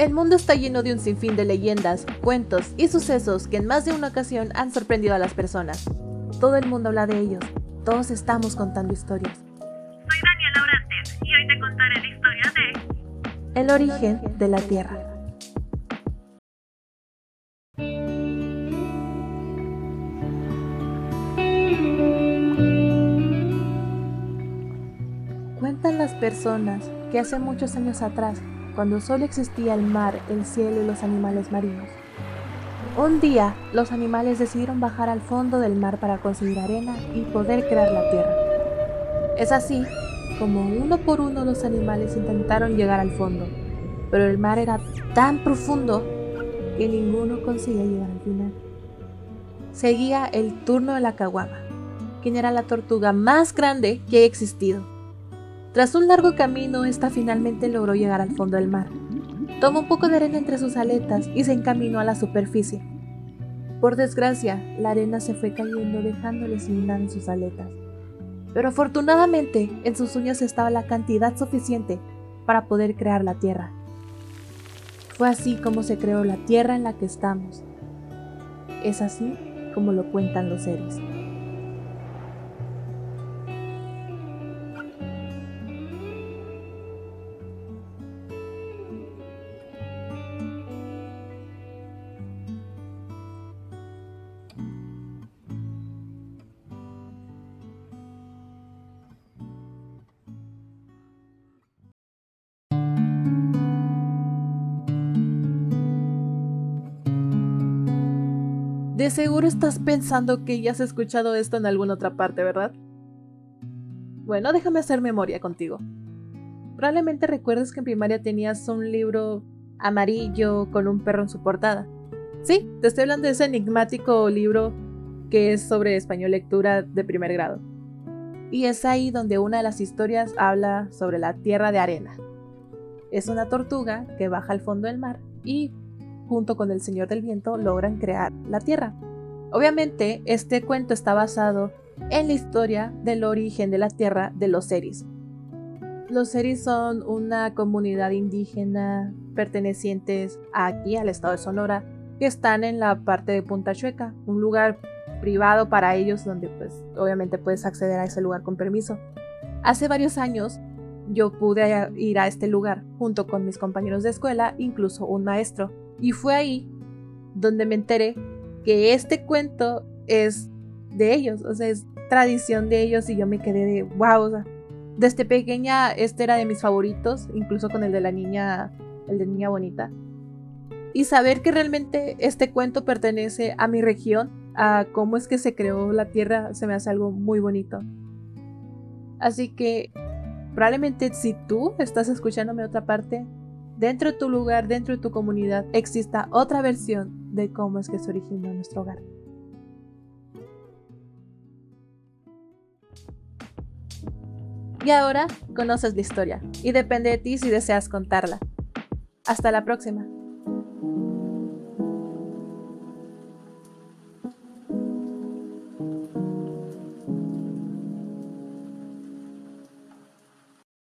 El mundo está lleno de un sinfín de leyendas, cuentos y sucesos que en más de una ocasión han sorprendido a las personas. Todo el mundo habla de ellos, todos estamos contando historias. Soy Daniela Orantes y hoy te contaré la historia de El origen de la Tierra. Cuentan las personas que hace muchos años atrás cuando solo existía el mar, el cielo y los animales marinos. Un día, los animales decidieron bajar al fondo del mar para conseguir arena y poder crear la tierra. Es así como uno por uno los animales intentaron llegar al fondo, pero el mar era tan profundo que ninguno conseguía llegar al final. Seguía el turno de la caguama, quien era la tortuga más grande que ha existido. Tras un largo camino, esta finalmente logró llegar al fondo del mar. Tomó un poco de arena entre sus aletas y se encaminó a la superficie. Por desgracia, la arena se fue cayendo dejándole sin nada en sus aletas. Pero afortunadamente, en sus uñas estaba la cantidad suficiente para poder crear la tierra. Fue así como se creó la tierra en la que estamos. Es así como lo cuentan los seres. De seguro estás pensando que ya has escuchado esto en alguna otra parte, ¿verdad? Bueno, déjame hacer memoria contigo. Probablemente recuerdes que en primaria tenías un libro amarillo con un perro en su portada. Sí, te estoy hablando de ese enigmático libro que es sobre español lectura de primer grado. Y es ahí donde una de las historias habla sobre la tierra de arena. Es una tortuga que baja al fondo del mar y junto con el Señor del Viento, logran crear la Tierra. Obviamente, este cuento está basado en la historia del origen de la Tierra de los Seris. Los Seris son una comunidad indígena pertenecientes aquí al estado de Sonora, que están en la parte de Punta Chueca, un lugar privado para ellos donde pues obviamente puedes acceder a ese lugar con permiso. Hace varios años yo pude ir a este lugar junto con mis compañeros de escuela, incluso un maestro. Y fue ahí donde me enteré que este cuento es de ellos, o sea, es tradición de ellos y yo me quedé de wow, o desde pequeña este era de mis favoritos, incluso con el de la niña, el de niña bonita. Y saber que realmente este cuento pertenece a mi región, a cómo es que se creó la tierra, se me hace algo muy bonito. Así que probablemente si tú estás escuchándome otra parte, dentro de tu lugar, dentro de tu comunidad, exista otra versión de cómo es que se originó nuestro hogar. Y ahora conoces la historia y depende de ti si deseas contarla. Hasta la próxima.